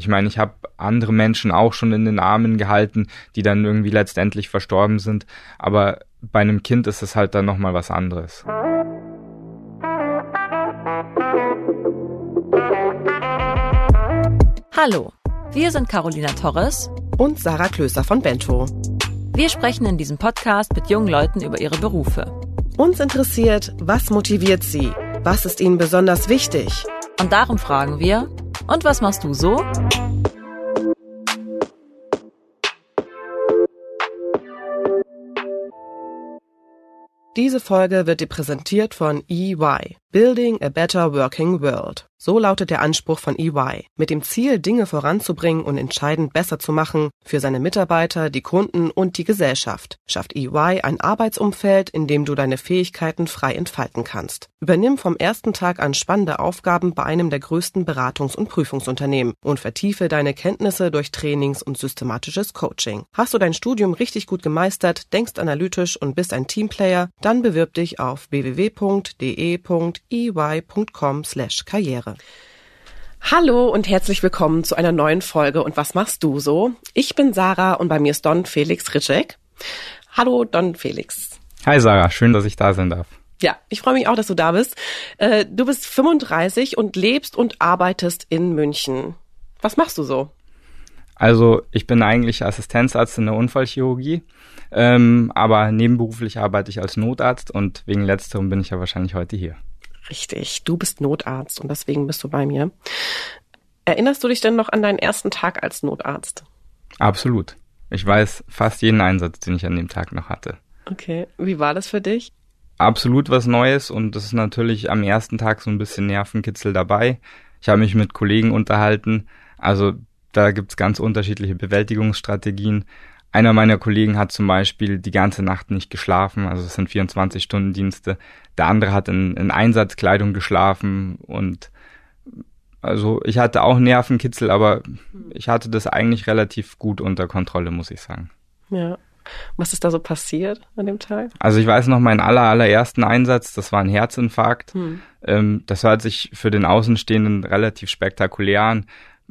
Ich meine, ich habe andere Menschen auch schon in den Armen gehalten, die dann irgendwie letztendlich verstorben sind, aber bei einem Kind ist es halt dann nochmal was anderes. Hallo, wir sind Carolina Torres und Sarah Klöser von Bento. Wir sprechen in diesem Podcast mit jungen Leuten über ihre Berufe. Uns interessiert, was motiviert sie? Was ist ihnen besonders wichtig? Und darum fragen wir, und was machst du so? Diese Folge wird dir präsentiert von EY, Building a Better Working World. So lautet der Anspruch von EY, mit dem Ziel, Dinge voranzubringen und entscheidend besser zu machen für seine Mitarbeiter, die Kunden und die Gesellschaft. Schafft EY ein Arbeitsumfeld, in dem du deine Fähigkeiten frei entfalten kannst. Übernimm vom ersten Tag an spannende Aufgaben bei einem der größten Beratungs- und Prüfungsunternehmen und vertiefe deine Kenntnisse durch Trainings und systematisches Coaching. Hast du dein Studium richtig gut gemeistert, denkst analytisch und bist ein Teamplayer, dann bewirb dich auf www.de.ey.com/karriere. Hallo und herzlich willkommen zu einer neuen Folge und was machst du so? Ich bin Sarah und bei mir ist Don Felix Ritschek. Hallo Don Felix. Hi Sarah, schön, dass ich da sein darf. Ja, ich freue mich auch, dass du da bist. Äh, du bist 35 und lebst und arbeitest in München. Was machst du so? Also ich bin eigentlich Assistenzarzt in der Unfallchirurgie, ähm, aber nebenberuflich arbeite ich als Notarzt und wegen letzterem bin ich ja wahrscheinlich heute hier. Richtig, du bist Notarzt und deswegen bist du bei mir. Erinnerst du dich denn noch an deinen ersten Tag als Notarzt? Absolut. Ich weiß fast jeden Einsatz, den ich an dem Tag noch hatte. Okay, wie war das für dich? Absolut was Neues und das ist natürlich am ersten Tag so ein bisschen Nervenkitzel dabei. Ich habe mich mit Kollegen unterhalten. Also da gibt's ganz unterschiedliche Bewältigungsstrategien. Einer meiner Kollegen hat zum Beispiel die ganze Nacht nicht geschlafen, also es sind 24-Stunden-Dienste. Der andere hat in, in Einsatzkleidung geschlafen und also ich hatte auch Nervenkitzel, aber ich hatte das eigentlich relativ gut unter Kontrolle, muss ich sagen. Ja. Was ist da so passiert an dem Tag? Also ich weiß noch meinen aller, allerersten Einsatz, das war ein Herzinfarkt. Hm. Ähm, das hört sich für den Außenstehenden relativ spektakulär an.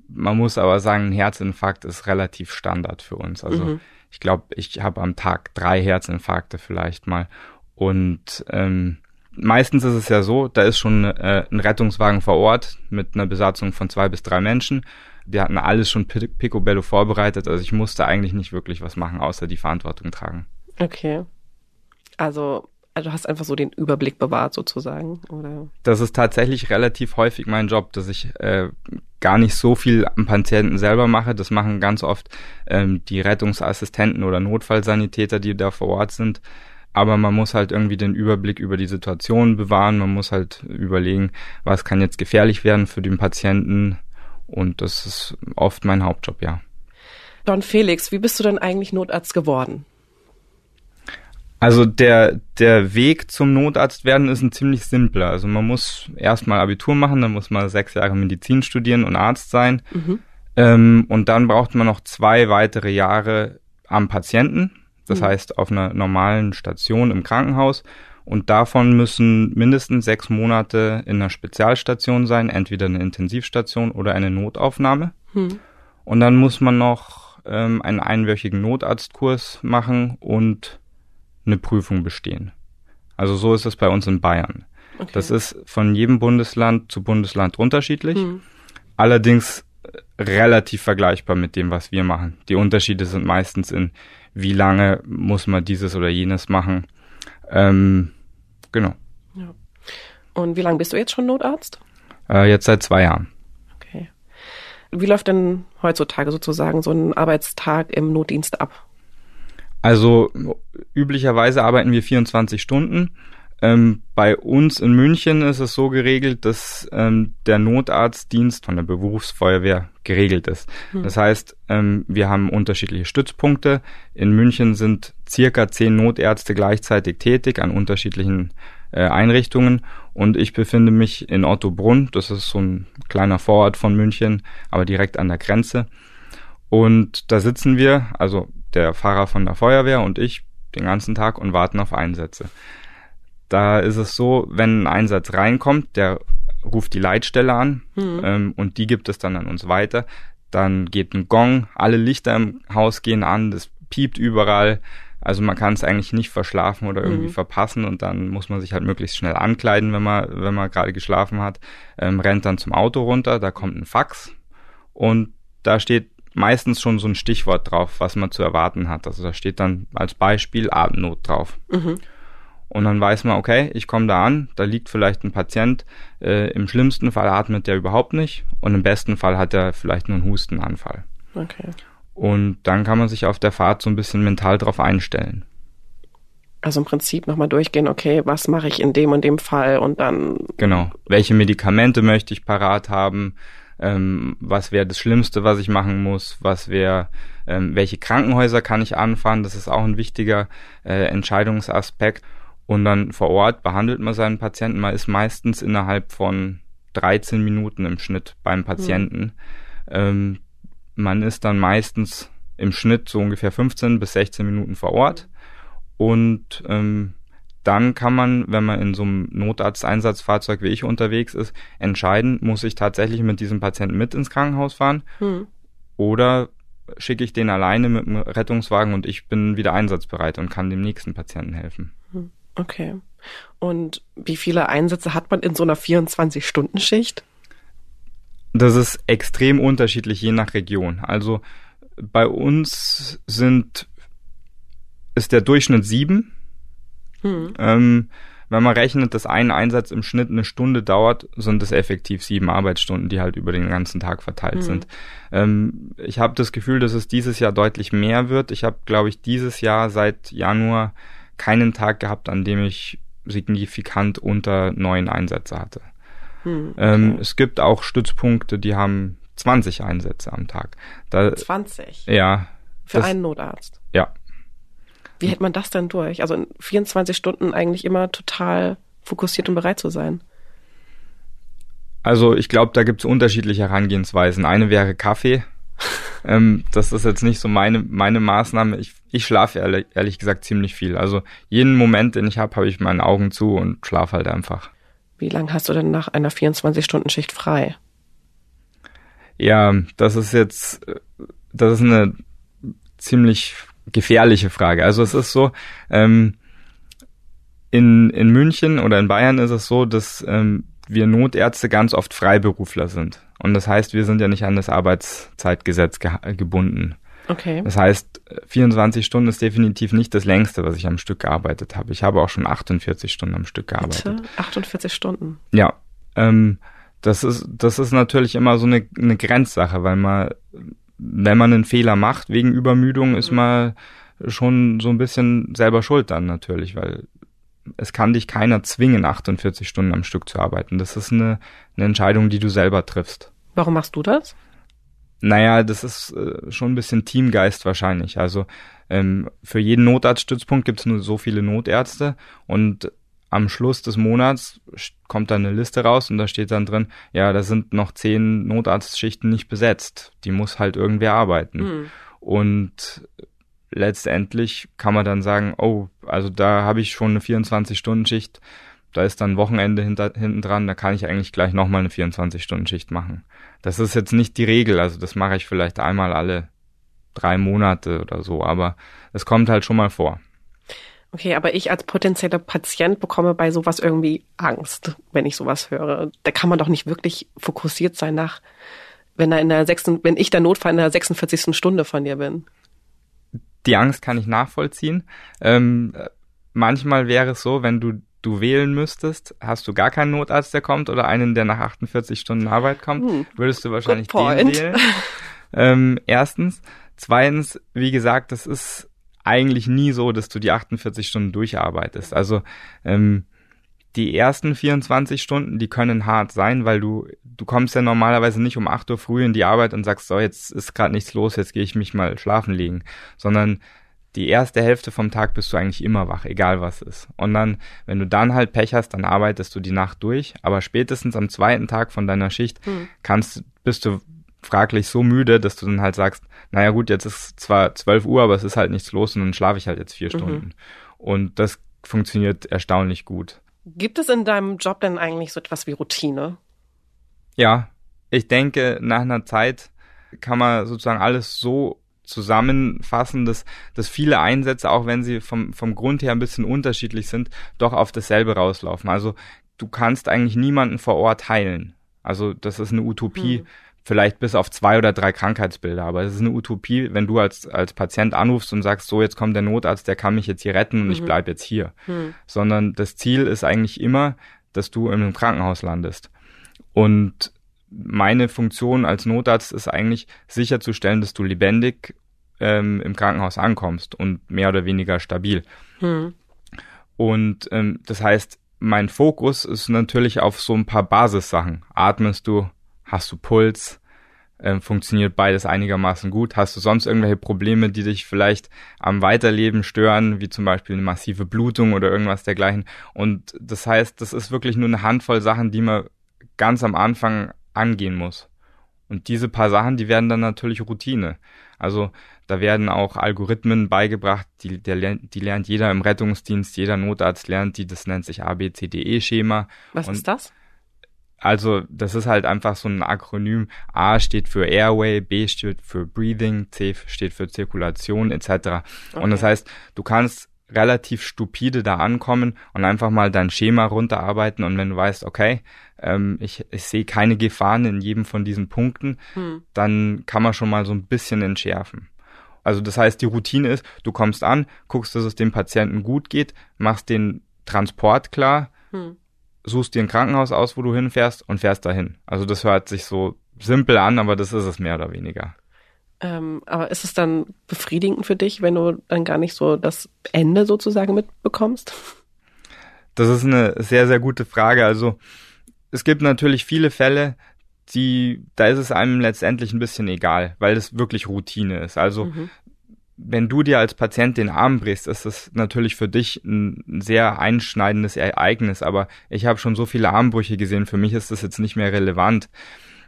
Man muss aber sagen, ein Herzinfarkt ist relativ Standard für uns. Also mhm. ich glaube, ich habe am Tag drei Herzinfarkte vielleicht mal. Und ähm, meistens ist es ja so, da ist schon äh, ein Rettungswagen vor Ort mit einer Besatzung von zwei bis drei Menschen. Die hatten alles schon picobello vorbereitet. Also ich musste eigentlich nicht wirklich was machen, außer die Verantwortung tragen. Okay. Also also du hast einfach so den Überblick bewahrt sozusagen, oder? Das ist tatsächlich relativ häufig mein Job, dass ich äh, gar nicht so viel am Patienten selber mache. Das machen ganz oft ähm, die Rettungsassistenten oder Notfallsanitäter, die da vor Ort sind. Aber man muss halt irgendwie den Überblick über die Situation bewahren. Man muss halt überlegen, was kann jetzt gefährlich werden für den Patienten. Und das ist oft mein Hauptjob, ja. Don Felix, wie bist du denn eigentlich Notarzt geworden? Also der, der Weg zum Notarzt werden ist ein ziemlich simpler. Also man muss erstmal Abitur machen, dann muss man sechs Jahre Medizin studieren und Arzt sein. Mhm. Ähm, und dann braucht man noch zwei weitere Jahre am Patienten. Das mhm. heißt auf einer normalen Station im Krankenhaus. Und davon müssen mindestens sechs Monate in einer Spezialstation sein, entweder eine Intensivstation oder eine Notaufnahme. Mhm. Und dann muss man noch ähm, einen einwöchigen Notarztkurs machen und eine Prüfung bestehen. Also so ist es bei uns in Bayern. Okay. Das ist von jedem Bundesland zu Bundesland unterschiedlich. Hm. Allerdings äh, relativ vergleichbar mit dem, was wir machen. Die Unterschiede sind meistens in, wie lange muss man dieses oder jenes machen. Ähm, genau. Ja. Und wie lange bist du jetzt schon Notarzt? Äh, jetzt seit zwei Jahren. Okay. Wie läuft denn heutzutage sozusagen so ein Arbeitstag im Notdienst ab? Also üblicherweise arbeiten wir 24 Stunden. Ähm, bei uns in München ist es so geregelt, dass ähm, der Notarztdienst von der Berufsfeuerwehr geregelt ist. Hm. Das heißt, ähm, wir haben unterschiedliche Stützpunkte. In München sind circa zehn Notärzte gleichzeitig tätig an unterschiedlichen äh, Einrichtungen und ich befinde mich in Ottobrunn. Das ist so ein kleiner Vorort von München, aber direkt an der Grenze. Und da sitzen wir, also der Fahrer von der Feuerwehr und ich den ganzen Tag und warten auf Einsätze. Da ist es so, wenn ein Einsatz reinkommt, der ruft die Leitstelle an mhm. ähm, und die gibt es dann an uns weiter. dann geht ein Gong, alle Lichter im Haus gehen an, das piept überall. Also man kann es eigentlich nicht verschlafen oder irgendwie mhm. verpassen und dann muss man sich halt möglichst schnell ankleiden, wenn man, wenn man gerade geschlafen hat, ähm, rennt dann zum Auto runter, da kommt ein Fax und da steht meistens schon so ein Stichwort drauf, was man zu erwarten hat. Also da steht dann als Beispiel Atemnot drauf. Mhm. Und dann weiß man, okay, ich komme da an, da liegt vielleicht ein Patient, äh, im schlimmsten Fall atmet der überhaupt nicht und im besten Fall hat er vielleicht nur einen Hustenanfall. Okay. Und dann kann man sich auf der Fahrt so ein bisschen mental drauf einstellen. Also im Prinzip nochmal durchgehen, okay, was mache ich in dem und dem Fall und dann. Genau. Welche Medikamente möchte ich parat haben? Ähm, was wäre das Schlimmste, was ich machen muss? Was wäre, ähm, welche Krankenhäuser kann ich anfahren? Das ist auch ein wichtiger äh, Entscheidungsaspekt. Und dann vor Ort behandelt man seinen Patienten. Man ist meistens innerhalb von 13 Minuten im Schnitt beim Patienten. Mhm. Ähm, man ist dann meistens im Schnitt so ungefähr 15 bis 16 Minuten vor Ort. Und ähm, dann kann man, wenn man in so einem Notarzteinsatzfahrzeug wie ich unterwegs ist, entscheiden, muss ich tatsächlich mit diesem Patienten mit ins Krankenhaus fahren hm. oder schicke ich den alleine mit dem Rettungswagen und ich bin wieder einsatzbereit und kann dem nächsten Patienten helfen. Hm. Okay. Und wie viele Einsätze hat man in so einer 24-Stunden-Schicht? Das ist extrem unterschiedlich je nach Region. Also bei uns sind ist der Durchschnitt sieben. Hm. Ähm, wenn man rechnet, dass ein Einsatz im Schnitt eine Stunde dauert, sind es effektiv sieben Arbeitsstunden, die halt über den ganzen Tag verteilt hm. sind. Ähm, ich habe das Gefühl, dass es dieses Jahr deutlich mehr wird. Ich habe, glaube ich, dieses Jahr seit Januar keinen Tag gehabt, an dem ich signifikant unter neun Einsätze hatte. Hm, ähm, okay. ähm, es gibt auch Stützpunkte, die haben 20 Einsätze am Tag. Da, 20? Ja. Für das, einen Notarzt? Ja. Wie hält man das denn durch? Also in 24 Stunden eigentlich immer total fokussiert und bereit zu sein? Also ich glaube, da gibt es unterschiedliche Herangehensweisen. Eine wäre Kaffee. ähm, das ist jetzt nicht so meine, meine Maßnahme. Ich, ich schlafe ehrlich, ehrlich gesagt ziemlich viel. Also jeden Moment, den ich habe, habe ich meine Augen zu und schlafe halt einfach. Wie lange hast du denn nach einer 24-Stunden-Schicht frei? Ja, das ist jetzt, das ist eine ziemlich gefährliche Frage. Also es ist so, ähm, in, in München oder in Bayern ist es so, dass ähm, wir Notärzte ganz oft Freiberufler sind. Und das heißt, wir sind ja nicht an das Arbeitszeitgesetz ge gebunden. Okay. Das heißt, 24 Stunden ist definitiv nicht das längste, was ich am Stück gearbeitet habe. Ich habe auch schon 48 Stunden am Stück gearbeitet. Bitte? 48 Stunden? Ja. Ähm, das ist, das ist natürlich immer so eine, eine Grenzsache, weil man, wenn man einen Fehler macht wegen Übermüdung, ist man schon so ein bisschen selber schuld dann natürlich, weil es kann dich keiner zwingen, 48 Stunden am Stück zu arbeiten. Das ist eine, eine Entscheidung, die du selber triffst. Warum machst du das? Naja, das ist äh, schon ein bisschen Teamgeist wahrscheinlich. Also ähm, für jeden Notarztstützpunkt gibt es nur so viele Notärzte und am Schluss des Monats kommt dann eine Liste raus und da steht dann drin, ja, da sind noch zehn Notarztschichten nicht besetzt. Die muss halt irgendwer arbeiten. Mhm. Und letztendlich kann man dann sagen, oh, also da habe ich schon eine 24-Stunden-Schicht da ist dann Wochenende hinter, hinten dran, da kann ich eigentlich gleich nochmal eine 24-Stunden-Schicht machen. Das ist jetzt nicht die Regel, also das mache ich vielleicht einmal alle drei Monate oder so, aber es kommt halt schon mal vor. Okay, aber ich als potenzieller Patient bekomme bei sowas irgendwie Angst, wenn ich sowas höre. Da kann man doch nicht wirklich fokussiert sein nach, wenn er in der sechsten, wenn ich der Notfall in der 46. Stunde von dir bin. Die Angst kann ich nachvollziehen. Ähm, manchmal wäre es so, wenn du du wählen müsstest, hast du gar keinen Notarzt, der kommt oder einen, der nach 48 Stunden Arbeit kommt, hm. würdest du wahrscheinlich den wählen. Ähm, erstens. Zweitens, wie gesagt, das ist eigentlich nie so, dass du die 48 Stunden durcharbeitest. Also ähm, die ersten 24 Stunden, die können hart sein, weil du du kommst ja normalerweise nicht um 8 Uhr früh in die Arbeit und sagst, so, jetzt ist gerade nichts los, jetzt gehe ich mich mal schlafen legen, sondern die erste Hälfte vom Tag bist du eigentlich immer wach, egal was ist. Und dann, wenn du dann halt Pech hast, dann arbeitest du die Nacht durch, aber spätestens am zweiten Tag von deiner Schicht hm. kannst, bist du fraglich so müde, dass du dann halt sagst, naja gut, jetzt ist zwar 12 Uhr, aber es ist halt nichts los und dann schlafe ich halt jetzt vier mhm. Stunden. Und das funktioniert erstaunlich gut. Gibt es in deinem Job denn eigentlich so etwas wie Routine? Ja, ich denke, nach einer Zeit kann man sozusagen alles so zusammenfassen, dass, dass viele Einsätze, auch wenn sie vom, vom Grund her ein bisschen unterschiedlich sind, doch auf dasselbe rauslaufen. Also du kannst eigentlich niemanden vor Ort heilen. Also das ist eine Utopie, hm. Vielleicht bis auf zwei oder drei Krankheitsbilder, aber es ist eine Utopie, wenn du als, als Patient anrufst und sagst, so jetzt kommt der Notarzt, der kann mich jetzt hier retten und mhm. ich bleib jetzt hier. Hm. Sondern das Ziel ist eigentlich immer, dass du einem Krankenhaus landest. Und meine Funktion als Notarzt ist eigentlich sicherzustellen, dass du lebendig ähm, im Krankenhaus ankommst und mehr oder weniger stabil. Hm. Und ähm, das heißt, mein Fokus ist natürlich auf so ein paar Basissachen. Atmest du? Hast du Puls? Ähm, funktioniert beides einigermaßen gut? Hast du sonst irgendwelche Probleme, die dich vielleicht am Weiterleben stören, wie zum Beispiel eine massive Blutung oder irgendwas dergleichen? Und das heißt, das ist wirklich nur eine Handvoll Sachen, die man ganz am Anfang angehen muss. Und diese paar Sachen, die werden dann natürlich Routine. Also da werden auch Algorithmen beigebracht, die, der, die lernt jeder im Rettungsdienst, jeder Notarzt lernt die, das nennt sich ABCDE-Schema. Was Und ist das? Also das ist halt einfach so ein Akronym. A steht für Airway, B steht für Breathing, C steht für Zirkulation etc. Okay. Und das heißt, du kannst relativ stupide da ankommen und einfach mal dein Schema runterarbeiten und wenn du weißt, okay, ähm, ich, ich sehe keine Gefahren in jedem von diesen Punkten, hm. dann kann man schon mal so ein bisschen entschärfen. Also das heißt, die Routine ist, du kommst an, guckst, dass es dem Patienten gut geht, machst den Transport klar, hm. Suchst dir ein Krankenhaus aus, wo du hinfährst und fährst dahin. Also das hört sich so simpel an, aber das ist es mehr oder weniger. Ähm, aber ist es dann befriedigend für dich, wenn du dann gar nicht so das Ende sozusagen mitbekommst? Das ist eine sehr, sehr gute Frage. Also es gibt natürlich viele Fälle, die, da ist es einem letztendlich ein bisschen egal, weil es wirklich Routine ist. Also mhm. Wenn du dir als Patient den Arm brichst, ist das natürlich für dich ein sehr einschneidendes Ereignis. Aber ich habe schon so viele Armbrüche gesehen, für mich ist das jetzt nicht mehr relevant.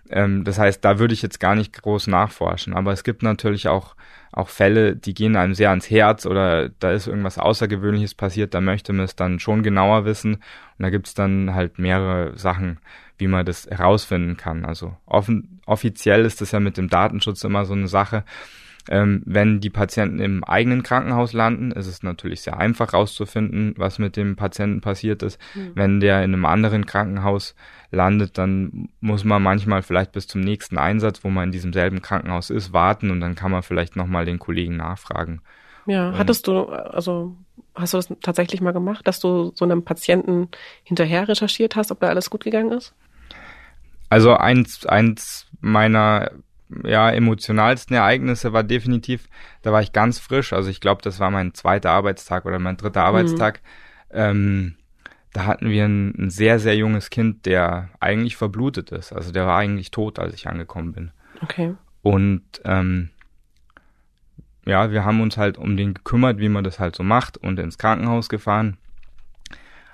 Ähm, das heißt, da würde ich jetzt gar nicht groß nachforschen. Aber es gibt natürlich auch, auch Fälle, die gehen einem sehr ans Herz oder da ist irgendwas Außergewöhnliches passiert, da möchte man es dann schon genauer wissen. Und da gibt's dann halt mehrere Sachen, wie man das herausfinden kann. Also offen, offiziell ist das ja mit dem Datenschutz immer so eine Sache. Ähm, wenn die Patienten im eigenen Krankenhaus landen, ist es natürlich sehr einfach herauszufinden, was mit dem Patienten passiert ist. Mhm. Wenn der in einem anderen Krankenhaus landet, dann muss man manchmal vielleicht bis zum nächsten Einsatz, wo man in diesem selben Krankenhaus ist, warten und dann kann man vielleicht nochmal den Kollegen nachfragen. Ja, hattest du, also hast du das tatsächlich mal gemacht, dass du so einem Patienten hinterher recherchiert hast, ob da alles gut gegangen ist? Also eins, eins meiner ja, emotionalsten Ereignisse war definitiv, da war ich ganz frisch, also ich glaube, das war mein zweiter Arbeitstag oder mein dritter mhm. Arbeitstag. Ähm, da hatten wir ein, ein, sehr, sehr junges Kind, der eigentlich verblutet ist. Also der war eigentlich tot, als ich angekommen bin. Okay. Und ähm, ja, wir haben uns halt um den gekümmert, wie man das halt so macht und ins Krankenhaus gefahren.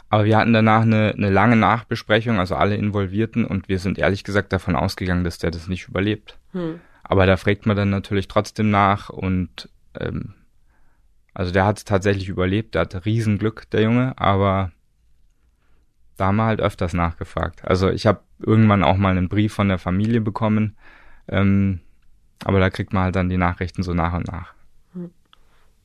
Aber wir hatten danach eine, eine lange Nachbesprechung, also alle Involvierten, und wir sind ehrlich gesagt davon ausgegangen, dass der das nicht überlebt. Hm. Aber da fragt man dann natürlich trotzdem nach und ähm, also der hat es tatsächlich überlebt, der hatte Riesenglück, der Junge, aber da haben wir halt öfters nachgefragt. Also ich habe irgendwann auch mal einen Brief von der Familie bekommen, ähm, aber da kriegt man halt dann die Nachrichten so nach und nach. Hm.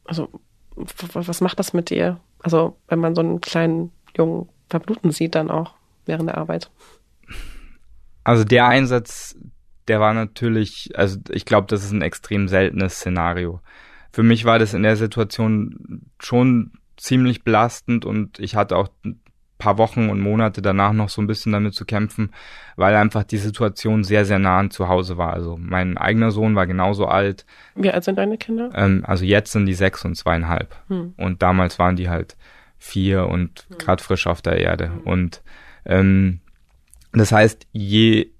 Also was macht das mit dir? Also wenn man so einen kleinen Jungen verbluten sieht, dann auch während der Arbeit. Also der Einsatz, der war natürlich, also ich glaube, das ist ein extrem seltenes Szenario. Für mich war das in der Situation schon ziemlich belastend und ich hatte auch ein paar Wochen und Monate danach noch so ein bisschen damit zu kämpfen, weil einfach die Situation sehr, sehr nah an zu Hause war. Also mein eigener Sohn war genauso alt. Wie alt sind deine Kinder? Ähm, also jetzt sind die sechs und zweieinhalb. Hm. Und damals waren die halt vier und mhm. gerade frisch auf der Erde. Mhm. Und ähm, das heißt, je,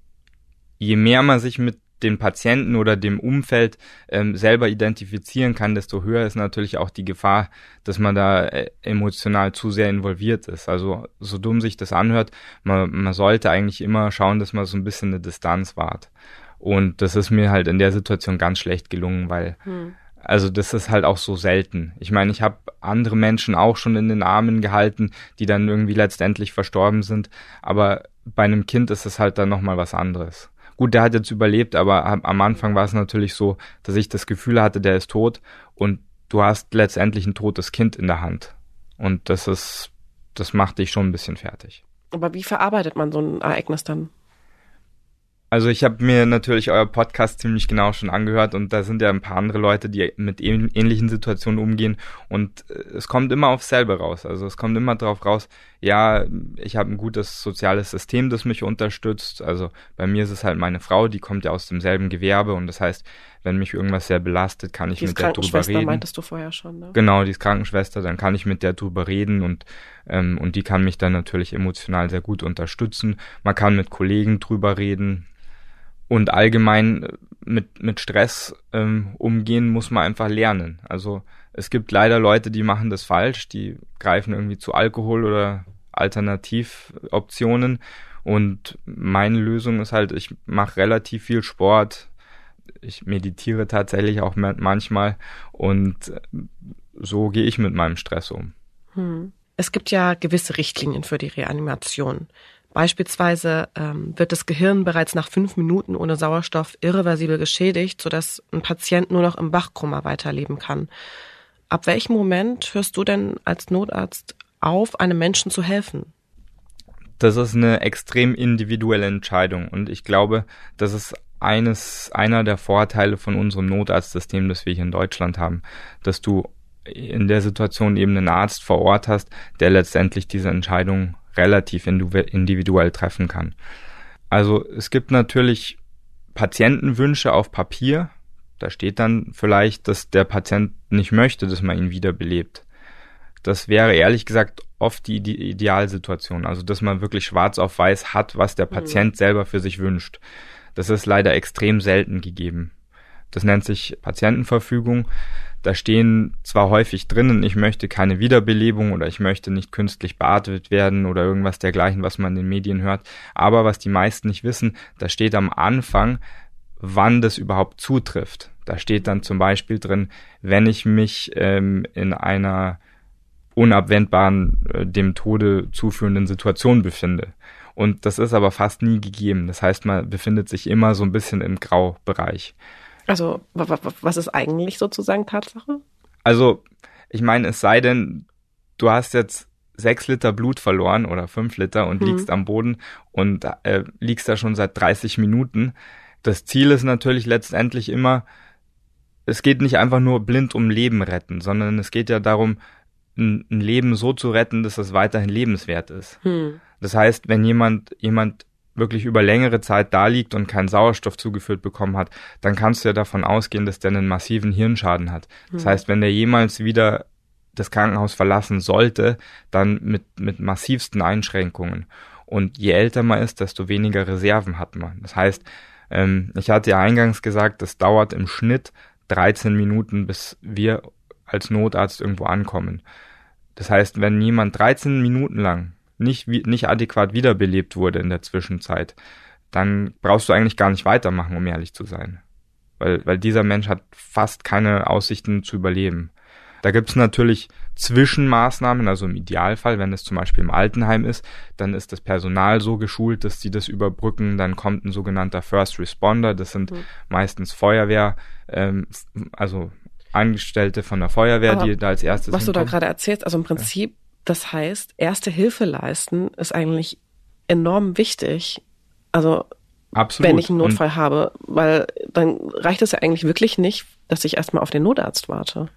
je mehr man sich mit den Patienten oder dem Umfeld ähm, selber identifizieren kann, desto höher ist natürlich auch die Gefahr, dass man da äh, emotional zu sehr involviert ist. Also so dumm sich das anhört, man, man sollte eigentlich immer schauen, dass man so ein bisschen eine Distanz wahrt. Und das ist mir halt in der Situation ganz schlecht gelungen, weil hm. Also das ist halt auch so selten. Ich meine, ich habe andere Menschen auch schon in den Armen gehalten, die dann irgendwie letztendlich verstorben sind, aber bei einem Kind ist es halt dann nochmal was anderes. gut, der hat jetzt überlebt, aber am Anfang war es natürlich so, dass ich das Gefühl hatte, der ist tot und du hast letztendlich ein totes Kind in der Hand. Und das ist, das macht dich schon ein bisschen fertig. Aber wie verarbeitet man so ein Ereignis dann? Also ich habe mir natürlich euer Podcast ziemlich genau schon angehört und da sind ja ein paar andere Leute, die mit ähnlichen Situationen umgehen und äh, es kommt immer aufs selbe raus. Also es kommt immer darauf raus, ja, ich habe ein gutes soziales System, das mich unterstützt. Also bei mir ist es halt meine Frau, die kommt ja aus demselben Gewerbe und das heißt, wenn mich irgendwas sehr belastet, kann ich die mit der drüber reden. meintest du vorher schon, ne? Genau, die ist Krankenschwester, dann kann ich mit der drüber reden und ähm, und die kann mich dann natürlich emotional sehr gut unterstützen. Man kann mit Kollegen drüber reden, und allgemein mit, mit Stress ähm, umgehen muss man einfach lernen. Also es gibt leider Leute, die machen das falsch, die greifen irgendwie zu Alkohol oder Alternativoptionen. Und meine Lösung ist halt, ich mache relativ viel Sport. Ich meditiere tatsächlich auch manchmal und so gehe ich mit meinem Stress um. Hm. Es gibt ja gewisse Richtlinien für die Reanimation. Beispielsweise ähm, wird das Gehirn bereits nach fünf Minuten ohne Sauerstoff irreversibel geschädigt, sodass ein Patient nur noch im Wachkoma weiterleben kann. Ab welchem Moment hörst du denn als Notarzt auf, einem Menschen zu helfen? Das ist eine extrem individuelle Entscheidung und ich glaube, das ist eines, einer der Vorteile von unserem Notarztsystem, das wir hier in Deutschland haben, dass du in der Situation eben einen Arzt vor Ort hast, der letztendlich diese Entscheidung relativ individuell treffen kann. Also es gibt natürlich Patientenwünsche auf Papier. Da steht dann vielleicht, dass der Patient nicht möchte, dass man ihn wiederbelebt. Das wäre ehrlich gesagt oft die, die Idealsituation. Also dass man wirklich schwarz auf weiß hat, was der mhm. Patient mhm. selber für sich wünscht. Das ist leider extrem selten gegeben. Das nennt sich Patientenverfügung. Da stehen zwar häufig drinnen, ich möchte keine Wiederbelebung oder ich möchte nicht künstlich beatmet werden oder irgendwas dergleichen, was man in den Medien hört, aber was die meisten nicht wissen, da steht am Anfang, wann das überhaupt zutrifft. Da steht dann zum Beispiel drin, wenn ich mich ähm, in einer unabwendbaren, äh, dem Tode zuführenden Situation befinde. Und das ist aber fast nie gegeben. Das heißt, man befindet sich immer so ein bisschen im Graubereich. Also, was ist eigentlich sozusagen Tatsache? Also, ich meine, es sei denn, du hast jetzt sechs Liter Blut verloren oder fünf Liter und hm. liegst am Boden und äh, liegst da schon seit 30 Minuten. Das Ziel ist natürlich letztendlich immer, es geht nicht einfach nur blind um Leben retten, sondern es geht ja darum, ein, ein Leben so zu retten, dass es weiterhin lebenswert ist. Hm. Das heißt, wenn jemand, jemand wirklich über längere Zeit da liegt und keinen Sauerstoff zugeführt bekommen hat, dann kannst du ja davon ausgehen, dass der einen massiven Hirnschaden hat. Das mhm. heißt, wenn der jemals wieder das Krankenhaus verlassen sollte, dann mit, mit massivsten Einschränkungen. Und je älter man ist, desto weniger Reserven hat man. Das heißt, ähm, ich hatte ja eingangs gesagt, das dauert im Schnitt 13 Minuten, bis wir als Notarzt irgendwo ankommen. Das heißt, wenn jemand 13 Minuten lang nicht, nicht adäquat wiederbelebt wurde in der Zwischenzeit, dann brauchst du eigentlich gar nicht weitermachen, um ehrlich zu sein. Weil, weil dieser Mensch hat fast keine Aussichten zu überleben. Da gibt es natürlich Zwischenmaßnahmen, also im Idealfall, wenn es zum Beispiel im Altenheim ist, dann ist das Personal so geschult, dass sie das überbrücken. Dann kommt ein sogenannter First Responder, das sind mhm. meistens Feuerwehr, ähm, also Angestellte von der Feuerwehr, Aber die da als erstes. Was hinkommen. du da gerade erzählst, also im Prinzip das heißt, erste Hilfe leisten ist eigentlich enorm wichtig. Also Absolut. wenn ich einen Notfall Und habe, weil dann reicht es ja eigentlich wirklich nicht, dass ich erstmal auf den Notarzt warte.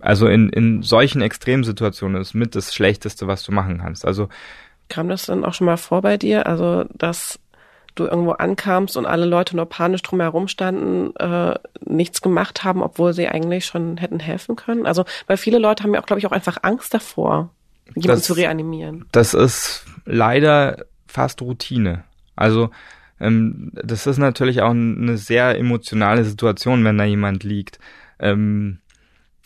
Also in, in solchen Extremsituationen ist mit das Schlechteste, was du machen kannst. Also kam das dann auch schon mal vor bei dir? Also dass du irgendwo ankamst und alle Leute nur panisch drumherum standen, äh, nichts gemacht haben, obwohl sie eigentlich schon hätten helfen können? Also, weil viele Leute haben ja auch, glaube ich, auch einfach Angst davor, jemanden das, zu reanimieren. Das ist leider fast Routine. Also ähm, das ist natürlich auch eine sehr emotionale Situation, wenn da jemand liegt. Ähm,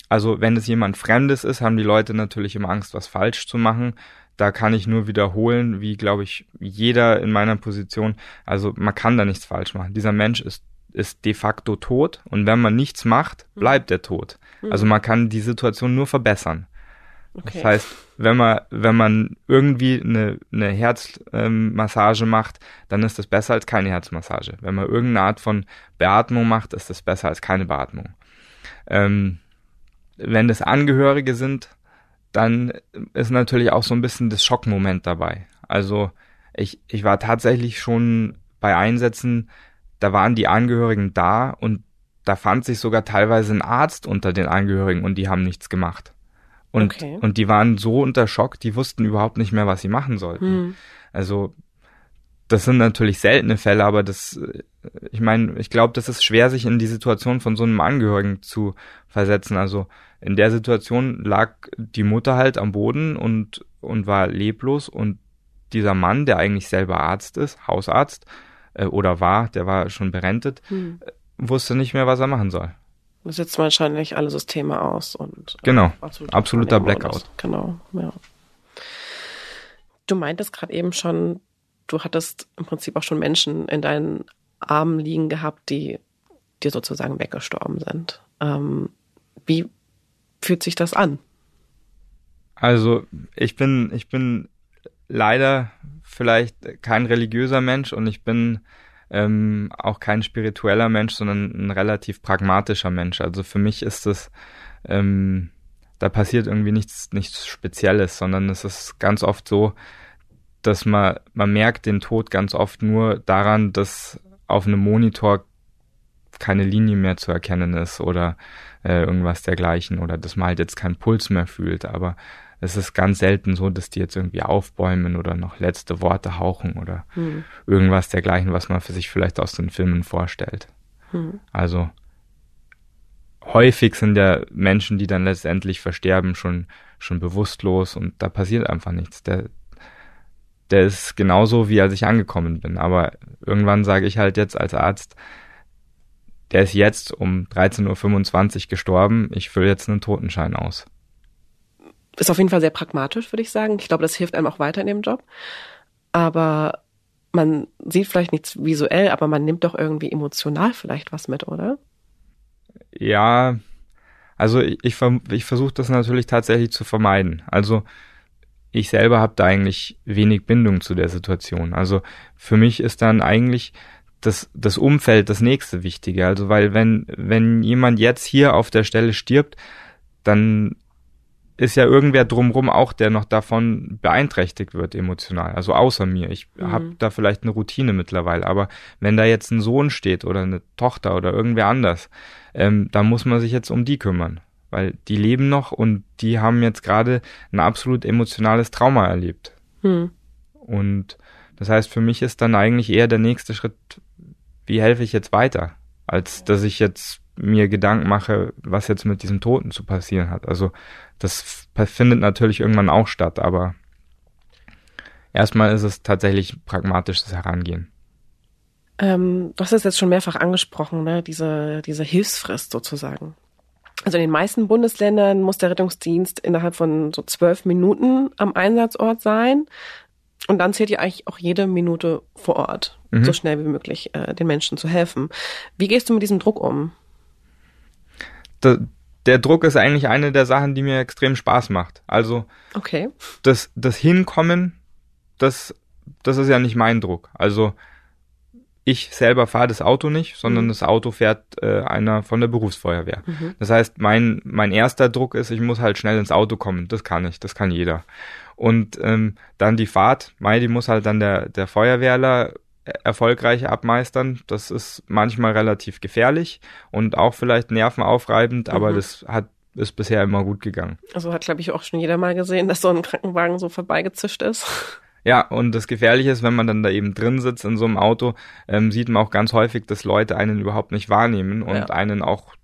also wenn es jemand Fremdes ist, haben die Leute natürlich immer Angst, was falsch zu machen. Da kann ich nur wiederholen, wie glaube ich jeder in meiner Position. Also man kann da nichts falsch machen. Dieser Mensch ist ist de facto tot und wenn man nichts macht, hm. bleibt er tot. Also man kann die Situation nur verbessern. Okay. Das heißt, wenn man, wenn man irgendwie eine, eine Herzmassage ähm, macht, dann ist das besser als keine Herzmassage. Wenn man irgendeine Art von Beatmung macht, ist das besser als keine Beatmung. Ähm, wenn das Angehörige sind, dann ist natürlich auch so ein bisschen das Schockmoment dabei. Also ich, ich war tatsächlich schon bei Einsätzen, da waren die Angehörigen da und da fand sich sogar teilweise ein Arzt unter den Angehörigen und die haben nichts gemacht. Und, okay. und die waren so unter Schock, die wussten überhaupt nicht mehr, was sie machen sollten. Hm. Also das sind natürlich seltene Fälle, aber das, ich meine, ich glaube, das ist schwer, sich in die Situation von so einem Angehörigen zu versetzen. Also in der Situation lag die Mutter halt am Boden und, und war leblos und dieser Mann, der eigentlich selber Arzt ist, Hausarzt, äh, oder war, der war schon berentet, hm. wusste nicht mehr, was er machen soll. Das setzt wahrscheinlich alle Systeme aus und äh, genau, absolut absoluter Blackout. Genau, ja. Du meintest gerade eben schon, du hattest im Prinzip auch schon Menschen in deinen Armen liegen gehabt, die dir sozusagen weggestorben sind. Ähm, wie fühlt sich das an? Also ich bin, ich bin leider vielleicht kein religiöser Mensch und ich bin ähm, auch kein spiritueller Mensch, sondern ein relativ pragmatischer Mensch. Also für mich ist es, ähm, da passiert irgendwie nichts, nichts Spezielles, sondern es ist ganz oft so, dass man, man merkt den Tod ganz oft nur daran, dass auf einem Monitor keine Linie mehr zu erkennen ist oder äh, irgendwas dergleichen oder dass man halt jetzt keinen Puls mehr fühlt. Aber es ist ganz selten so, dass die jetzt irgendwie aufbäumen oder noch letzte Worte hauchen oder hm. irgendwas dergleichen, was man für sich vielleicht aus den Filmen vorstellt. Hm. Also häufig sind ja Menschen, die dann letztendlich versterben, schon, schon bewusstlos und da passiert einfach nichts. Der, der ist genauso, wie als ich angekommen bin. Aber irgendwann sage ich halt jetzt als Arzt, der ist jetzt um 13.25 Uhr gestorben, ich fülle jetzt einen Totenschein aus. Ist auf jeden Fall sehr pragmatisch, würde ich sagen. Ich glaube, das hilft einem auch weiter in dem Job. Aber man sieht vielleicht nichts visuell, aber man nimmt doch irgendwie emotional vielleicht was mit, oder? Ja, also ich, ich, ich versuche das natürlich tatsächlich zu vermeiden. Also ich selber habe da eigentlich wenig Bindung zu der Situation. Also für mich ist dann eigentlich das, das Umfeld das nächste Wichtige. Also weil wenn, wenn jemand jetzt hier auf der Stelle stirbt, dann ist ja irgendwer drumrum auch, der noch davon beeinträchtigt wird emotional. Also außer mir. Ich mhm. habe da vielleicht eine Routine mittlerweile. Aber wenn da jetzt ein Sohn steht oder eine Tochter oder irgendwer anders, ähm, dann muss man sich jetzt um die kümmern. Weil die leben noch und die haben jetzt gerade ein absolut emotionales Trauma erlebt. Mhm. Und das heißt, für mich ist dann eigentlich eher der nächste Schritt, wie helfe ich jetzt weiter, als dass ich jetzt mir Gedanken mache, was jetzt mit diesem Toten zu passieren hat. Also das findet natürlich irgendwann auch statt, aber erstmal ist es tatsächlich pragmatisches Herangehen. Ähm, du hast es jetzt schon mehrfach angesprochen, ne? diese, diese Hilfsfrist sozusagen. Also in den meisten Bundesländern muss der Rettungsdienst innerhalb von so zwölf Minuten am Einsatzort sein. Und dann zählt ja eigentlich auch jede Minute vor Ort, mhm. so schnell wie möglich äh, den Menschen zu helfen. Wie gehst du mit diesem Druck um? Der Druck ist eigentlich eine der Sachen, die mir extrem Spaß macht. Also okay. das, das Hinkommen, das, das ist ja nicht mein Druck. Also ich selber fahre das Auto nicht, sondern mhm. das Auto fährt äh, einer von der Berufsfeuerwehr. Mhm. Das heißt, mein, mein erster Druck ist, ich muss halt schnell ins Auto kommen. Das kann ich, das kann jeder. Und ähm, dann die Fahrt, Mai, die muss halt dann der, der Feuerwehrler erfolgreich abmeistern. Das ist manchmal relativ gefährlich und auch vielleicht nervenaufreibend, mhm. aber das hat ist bisher immer gut gegangen. Also hat, glaube ich, auch schon jeder mal gesehen, dass so ein Krankenwagen so vorbeigezischt ist. Ja, und das Gefährliche ist, wenn man dann da eben drin sitzt in so einem Auto, ähm, sieht man auch ganz häufig, dass Leute einen überhaupt nicht wahrnehmen und ja. einen auch,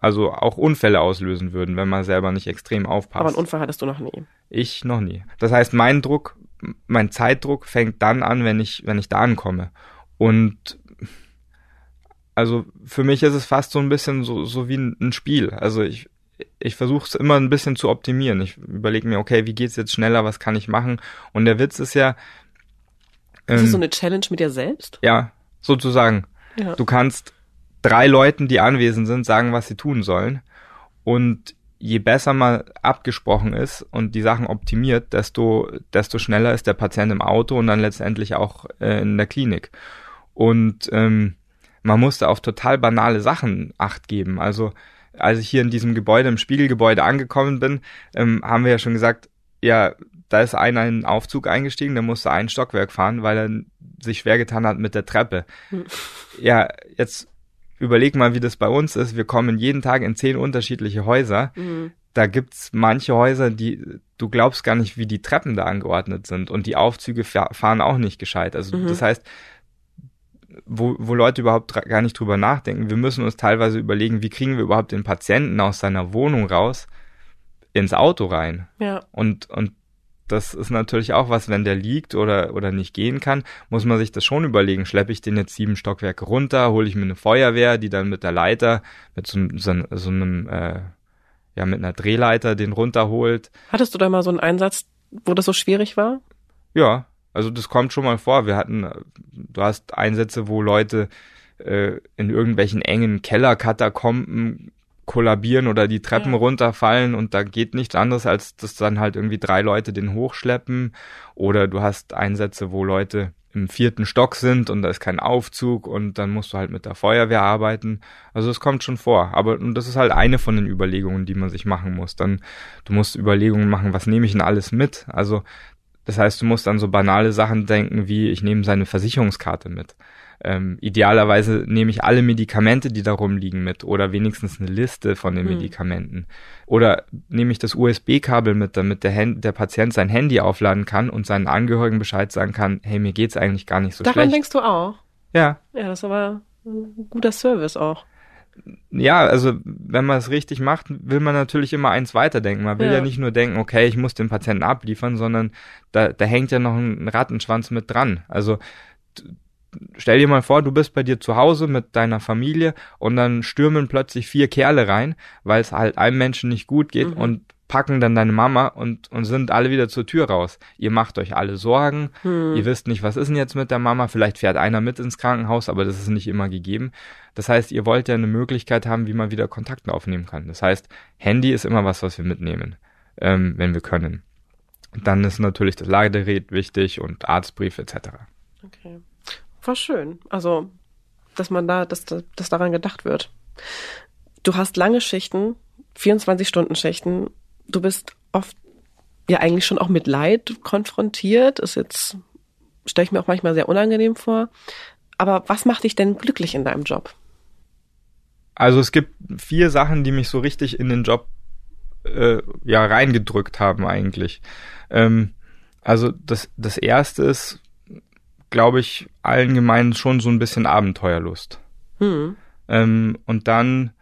also auch Unfälle auslösen würden, wenn man selber nicht extrem aufpasst. Aber einen Unfall hattest du noch nie. Ich noch nie. Das heißt, mein Druck mein Zeitdruck fängt dann an, wenn ich, wenn ich da ankomme. Und also für mich ist es fast so ein bisschen so, so wie ein, Spiel. Also ich, ich versuche es immer ein bisschen zu optimieren. Ich überlege mir, okay, wie geht's jetzt schneller, was kann ich machen? Und der Witz ist ja. Ähm, ist das so eine Challenge mit dir selbst? Ja, sozusagen. Ja. Du kannst drei Leuten, die anwesend sind, sagen, was sie tun sollen. Und je besser man abgesprochen ist und die Sachen optimiert, desto, desto schneller ist der Patient im Auto und dann letztendlich auch äh, in der Klinik. Und ähm, man musste auf total banale Sachen Acht geben. Also als ich hier in diesem Gebäude, im Spiegelgebäude angekommen bin, ähm, haben wir ja schon gesagt, ja, da ist einer in den Aufzug eingestiegen, der musste ein Stockwerk fahren, weil er sich schwer getan hat mit der Treppe. Hm. Ja, jetzt überleg mal, wie das bei uns ist. Wir kommen jeden Tag in zehn unterschiedliche Häuser. Mhm. Da gibt's manche Häuser, die du glaubst gar nicht, wie die Treppen da angeordnet sind und die Aufzüge fahren auch nicht gescheit. Also mhm. das heißt, wo, wo Leute überhaupt gar nicht drüber nachdenken. Wir müssen uns teilweise überlegen, wie kriegen wir überhaupt den Patienten aus seiner Wohnung raus ins Auto rein. Ja. Und, und das ist natürlich auch was, wenn der liegt oder, oder nicht gehen kann, muss man sich das schon überlegen. Schleppe ich den jetzt sieben Stockwerke runter, hole ich mir eine Feuerwehr, die dann mit der Leiter, mit so, so, so einem, äh, ja, mit einer Drehleiter den runterholt. Hattest du da mal so einen Einsatz, wo das so schwierig war? Ja, also das kommt schon mal vor. Wir hatten, du hast Einsätze, wo Leute äh, in irgendwelchen engen Kellerkatakomben kollabieren oder die Treppen ja. runterfallen und da geht nichts anderes, als dass dann halt irgendwie drei Leute den hochschleppen oder du hast Einsätze, wo Leute im vierten Stock sind und da ist kein Aufzug und dann musst du halt mit der Feuerwehr arbeiten. Also es kommt schon vor. Aber und das ist halt eine von den Überlegungen, die man sich machen muss. Dann, du musst Überlegungen machen, was nehme ich denn alles mit? Also das heißt, du musst an so banale Sachen denken wie, ich nehme seine Versicherungskarte mit. Ähm, idealerweise nehme ich alle Medikamente, die da rumliegen mit oder wenigstens eine Liste von den hm. Medikamenten. Oder nehme ich das USB-Kabel mit, damit der, Hand, der Patient sein Handy aufladen kann und seinen Angehörigen Bescheid sagen kann, hey, mir geht's eigentlich gar nicht so Daran schlecht. Daran denkst du auch? Ja. Ja, das ist aber ein guter Service auch. Ja, also wenn man es richtig macht, will man natürlich immer eins weiterdenken. Man will ja. ja nicht nur denken, okay, ich muss den Patienten abliefern, sondern da, da hängt ja noch ein Rattenschwanz mit dran. Also stell dir mal vor, du bist bei dir zu Hause mit deiner Familie und dann stürmen plötzlich vier Kerle rein, weil es halt einem Menschen nicht gut geht mhm. und packen dann deine Mama und, und sind alle wieder zur Tür raus. Ihr macht euch alle Sorgen, mhm. ihr wisst nicht, was ist denn jetzt mit der Mama, vielleicht fährt einer mit ins Krankenhaus, aber das ist nicht immer gegeben. Das heißt, ihr wollt ja eine Möglichkeit haben, wie man wieder Kontakt aufnehmen kann. Das heißt, Handy ist immer was, was wir mitnehmen, ähm, wenn wir können. Dann ist natürlich das Ladegerät wichtig und Arztbrief etc. Okay war schön. Also, dass man da, dass, dass daran gedacht wird. Du hast lange Schichten, 24-Stunden-Schichten. Du bist oft ja eigentlich schon auch mit Leid konfrontiert. Ist jetzt, stelle ich mir auch manchmal sehr unangenehm vor. Aber was macht dich denn glücklich in deinem Job? Also es gibt vier Sachen, die mich so richtig in den Job äh, ja reingedrückt haben eigentlich. Ähm, also das, das erste ist, glaube ich, allgemein schon so ein bisschen Abenteuerlust. Hm. Ähm, und dann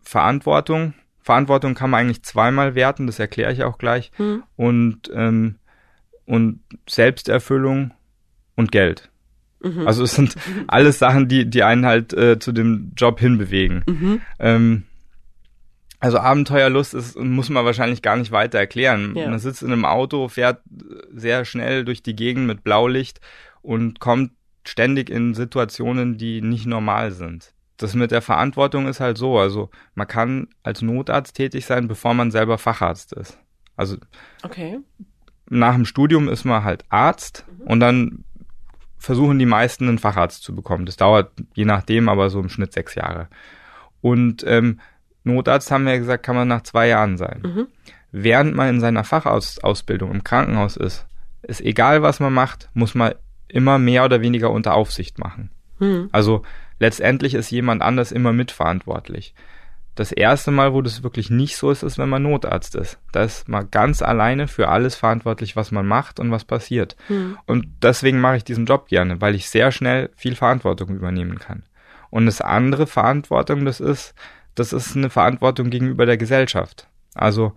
Verantwortung. Verantwortung kann man eigentlich zweimal werten, das erkläre ich auch gleich. Hm. Und, ähm, und Selbsterfüllung und Geld. Mhm. Also es sind alles Sachen, die, die einen halt äh, zu dem Job hinbewegen. Mhm. Ähm, also Abenteuerlust ist, muss man wahrscheinlich gar nicht weiter erklären. Ja. Man sitzt in einem Auto, fährt sehr schnell durch die Gegend mit Blaulicht und kommt ständig in Situationen, die nicht normal sind. Das mit der Verantwortung ist halt so, also man kann als Notarzt tätig sein, bevor man selber Facharzt ist. Also okay. nach dem Studium ist man halt Arzt mhm. und dann versuchen die meisten einen Facharzt zu bekommen. Das dauert je nachdem, aber so im Schnitt sechs Jahre. Und ähm, Notarzt haben wir ja gesagt, kann man nach zwei Jahren sein. Mhm. Während man in seiner Fachausbildung im Krankenhaus ist, ist egal, was man macht, muss man immer mehr oder weniger unter Aufsicht machen. Hm. Also letztendlich ist jemand anders immer mitverantwortlich. Das erste Mal, wo das wirklich nicht so ist, ist, wenn man Notarzt ist. Da ist man ganz alleine für alles verantwortlich, was man macht und was passiert. Hm. Und deswegen mache ich diesen Job gerne, weil ich sehr schnell viel Verantwortung übernehmen kann. Und das andere Verantwortung, das ist, das ist eine Verantwortung gegenüber der Gesellschaft. Also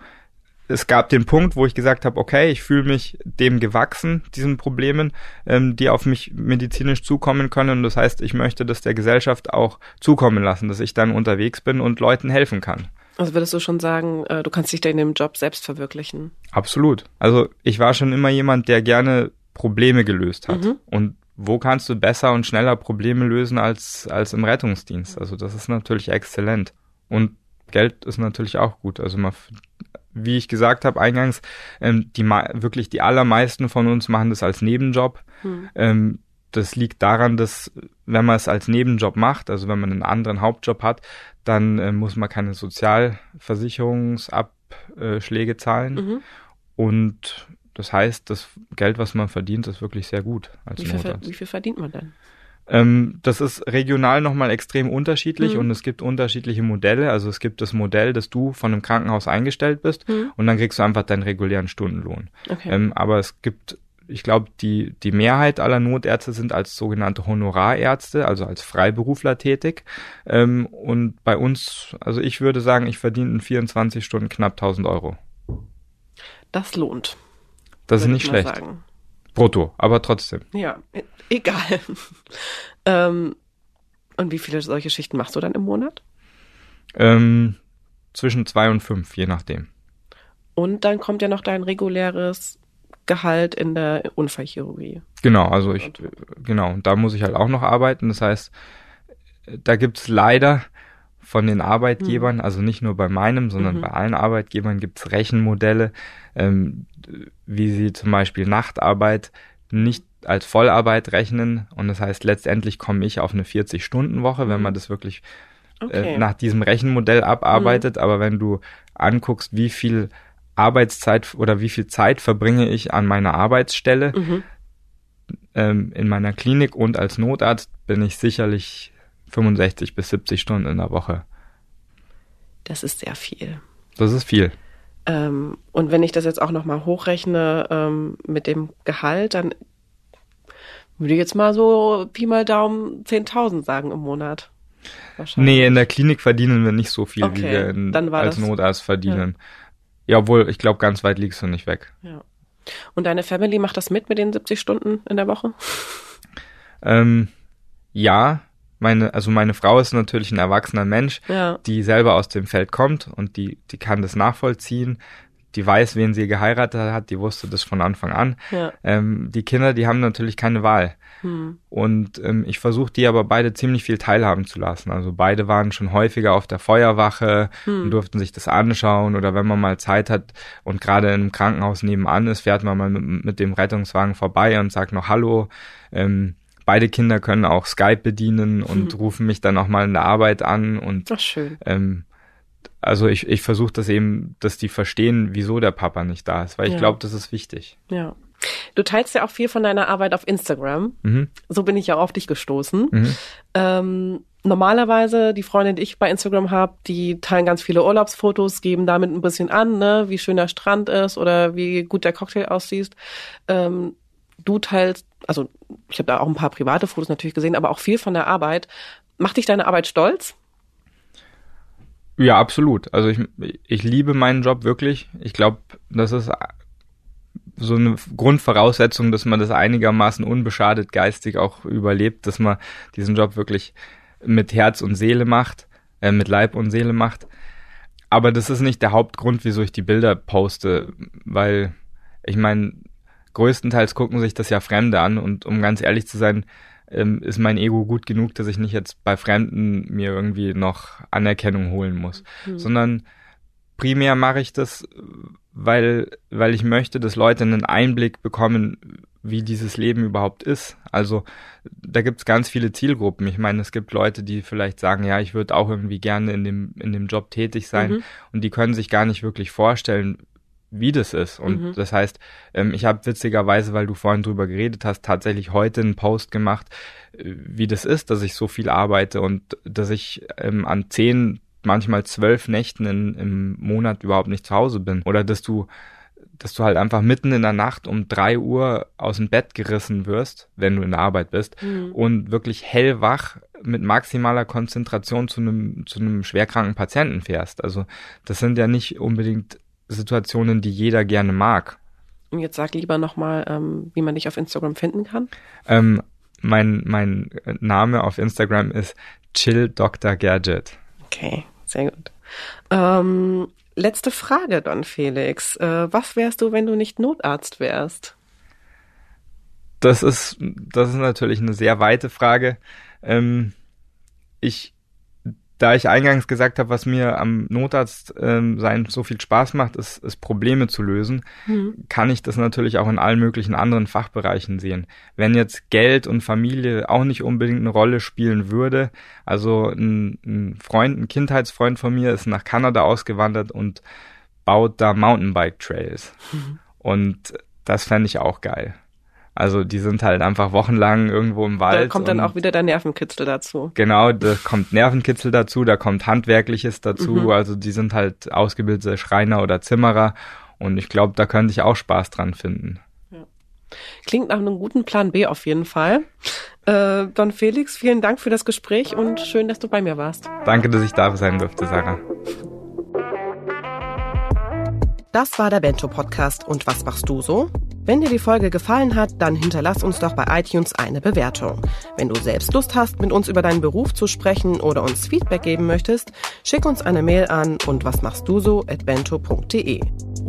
es gab den Punkt, wo ich gesagt habe, okay, ich fühle mich dem gewachsen, diesen Problemen, ähm, die auf mich medizinisch zukommen können. Und das heißt, ich möchte das der Gesellschaft auch zukommen lassen, dass ich dann unterwegs bin und Leuten helfen kann. Also würdest du schon sagen, äh, du kannst dich da in dem Job selbst verwirklichen? Absolut. Also ich war schon immer jemand, der gerne Probleme gelöst hat. Mhm. Und wo kannst du besser und schneller Probleme lösen als, als im Rettungsdienst? Also das ist natürlich exzellent. Und Geld ist natürlich auch gut. Also man, wie ich gesagt habe eingangs, ähm, die wirklich die allermeisten von uns machen das als Nebenjob. Hm. Ähm, das liegt daran, dass wenn man es als Nebenjob macht, also wenn man einen anderen Hauptjob hat, dann äh, muss man keine Sozialversicherungsabschläge zahlen. Mhm. Und das heißt, das Geld, was man verdient, ist wirklich sehr gut als wie viel, wie viel verdient man denn? Ähm, das ist regional nochmal extrem unterschiedlich mhm. und es gibt unterschiedliche Modelle. Also es gibt das Modell, dass du von einem Krankenhaus eingestellt bist mhm. und dann kriegst du einfach deinen regulären Stundenlohn. Okay. Ähm, aber es gibt, ich glaube, die, die Mehrheit aller Notärzte sind als sogenannte Honorarärzte, also als Freiberufler tätig. Ähm, und bei uns, also ich würde sagen, ich verdiene in 24 Stunden knapp 1000 Euro. Das lohnt. Das ist nicht schlecht. Sagen. Brutto, aber trotzdem. Ja, e-, egal. ähm, und wie viele solche Schichten machst du dann im Monat? Ähm, zwischen zwei und fünf, je nachdem. Und dann kommt ja noch dein reguläres Gehalt in der Unfallchirurgie. Genau, also ich, genau, und da muss ich halt auch noch arbeiten. Das heißt, da gibt's leider von den Arbeitgebern, hm. also nicht nur bei meinem, sondern mhm. bei allen Arbeitgebern gibt's Rechenmodelle, ähm, wie sie zum Beispiel Nachtarbeit nicht als Vollarbeit rechnen. Und das heißt, letztendlich komme ich auf eine 40-Stunden-Woche, wenn man das wirklich äh, okay. äh, nach diesem Rechenmodell abarbeitet. Mhm. Aber wenn du anguckst, wie viel Arbeitszeit oder wie viel Zeit verbringe ich an meiner Arbeitsstelle, mhm. ähm, in meiner Klinik und als Notarzt, bin ich sicherlich 65 bis 70 Stunden in der Woche. Das ist sehr viel. Das ist viel. Ähm, und wenn ich das jetzt auch nochmal hochrechne ähm, mit dem Gehalt, dann würde ich jetzt mal so Pi mal Daumen 10.000 sagen im Monat. Nee, in der Klinik verdienen wir nicht so viel, okay, wie wir in, als Notarzt verdienen. Ja, ja obwohl, ich glaube, ganz weit liegst du nicht weg. Ja. Und deine Family macht das mit mit den 70 Stunden in der Woche? Ähm, ja, meine, also meine Frau ist natürlich ein erwachsener Mensch, ja. die selber aus dem Feld kommt und die, die kann das nachvollziehen. Die weiß, wen sie geheiratet hat, die wusste das von Anfang an. Ja. Ähm, die Kinder, die haben natürlich keine Wahl. Hm. Und ähm, ich versuche die aber beide ziemlich viel teilhaben zu lassen. Also beide waren schon häufiger auf der Feuerwache hm. und durften sich das anschauen. Oder wenn man mal Zeit hat und gerade in einem Krankenhaus nebenan ist, fährt man mal mit, mit dem Rettungswagen vorbei und sagt noch Hallo. Ähm, beide Kinder können auch Skype bedienen und hm. rufen mich dann auch mal in der Arbeit an und Ach, schön. Ähm, also ich, ich versuche das eben, dass die verstehen, wieso der Papa nicht da ist, weil ich ja. glaube, das ist wichtig. Ja. Du teilst ja auch viel von deiner Arbeit auf Instagram. Mhm. So bin ich ja auf dich gestoßen. Mhm. Ähm, normalerweise, die Freundin, die ich bei Instagram habe, die teilen ganz viele Urlaubsfotos, geben damit ein bisschen an, ne, wie schön der Strand ist oder wie gut der Cocktail aussieht. Ähm, du teilst, also ich habe da auch ein paar private Fotos natürlich gesehen, aber auch viel von der Arbeit. Macht dich deine Arbeit stolz? Ja, absolut. Also ich, ich liebe meinen Job wirklich. Ich glaube, das ist so eine Grundvoraussetzung, dass man das einigermaßen unbeschadet geistig auch überlebt, dass man diesen Job wirklich mit Herz und Seele macht, äh, mit Leib und Seele macht. Aber das ist nicht der Hauptgrund, wieso ich die Bilder poste, weil ich meine, größtenteils gucken sich das ja Fremde an und um ganz ehrlich zu sein, ähm, ist mein Ego gut genug, dass ich nicht jetzt bei Fremden mir irgendwie noch Anerkennung holen muss, mhm. sondern primär mache ich das, weil, weil ich möchte, dass Leute einen Einblick bekommen, wie dieses Leben überhaupt ist. Also da gibt's ganz viele Zielgruppen. Ich meine, es gibt Leute, die vielleicht sagen, ja, ich würde auch irgendwie gerne in dem, in dem Job tätig sein mhm. und die können sich gar nicht wirklich vorstellen, wie das ist. Und mhm. das heißt, ähm, ich habe witzigerweise, weil du vorhin drüber geredet hast, tatsächlich heute einen Post gemacht, äh, wie das ist, dass ich so viel arbeite und dass ich ähm, an zehn, manchmal zwölf Nächten in, im Monat überhaupt nicht zu Hause bin. Oder dass du dass du halt einfach mitten in der Nacht um drei Uhr aus dem Bett gerissen wirst, wenn du in der Arbeit bist, mhm. und wirklich hellwach mit maximaler Konzentration zu einem, zu einem schwerkranken Patienten fährst. Also das sind ja nicht unbedingt Situationen, die jeder gerne mag. Und jetzt sag lieber nochmal, ähm, wie man dich auf Instagram finden kann. Ähm, mein, mein Name auf Instagram ist Chill Dr. Gadget. Okay, sehr gut. Ähm, letzte Frage dann, Felix. Äh, was wärst du, wenn du nicht Notarzt wärst? Das ist, das ist natürlich eine sehr weite Frage. Ähm, ich da ich eingangs gesagt habe, was mir am Notarzt ähm, sein so viel Spaß macht, ist, ist Probleme zu lösen, mhm. kann ich das natürlich auch in allen möglichen anderen Fachbereichen sehen. Wenn jetzt Geld und Familie auch nicht unbedingt eine Rolle spielen würde, also ein, ein Freund, ein Kindheitsfreund von mir ist nach Kanada ausgewandert und baut da Mountainbike-Trails. Mhm. Und das fände ich auch geil. Also die sind halt einfach wochenlang irgendwo im Wald. Da kommt dann auch wieder der Nervenkitzel dazu. Genau, da kommt Nervenkitzel dazu, da kommt Handwerkliches dazu. Mhm. Also die sind halt ausgebildete Schreiner oder Zimmerer und ich glaube, da könnte ich auch Spaß dran finden. Ja. Klingt nach einem guten Plan B auf jeden Fall. Äh, Don Felix, vielen Dank für das Gespräch und schön, dass du bei mir warst. Danke, dass ich da sein durfte, Sarah. Das war der Bento Podcast und was machst du so? Wenn dir die Folge gefallen hat, dann hinterlass uns doch bei iTunes eine Bewertung. Wenn du selbst Lust hast, mit uns über deinen Beruf zu sprechen oder uns Feedback geben möchtest, schick uns eine Mail an und was machst du so at bento.de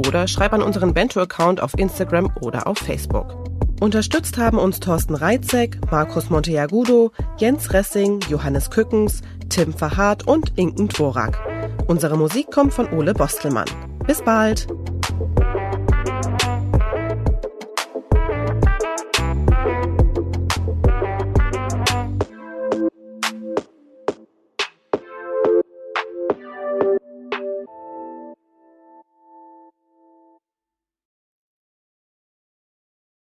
oder schreib an unseren Bento-Account auf Instagram oder auf Facebook. Unterstützt haben uns Thorsten Reitzek, Markus Monteagudo, Jens Ressing, Johannes Kückens, Tim Verhardt und Inken Dvorak. Unsere Musik kommt von Ole Bostelmann. Bis bald!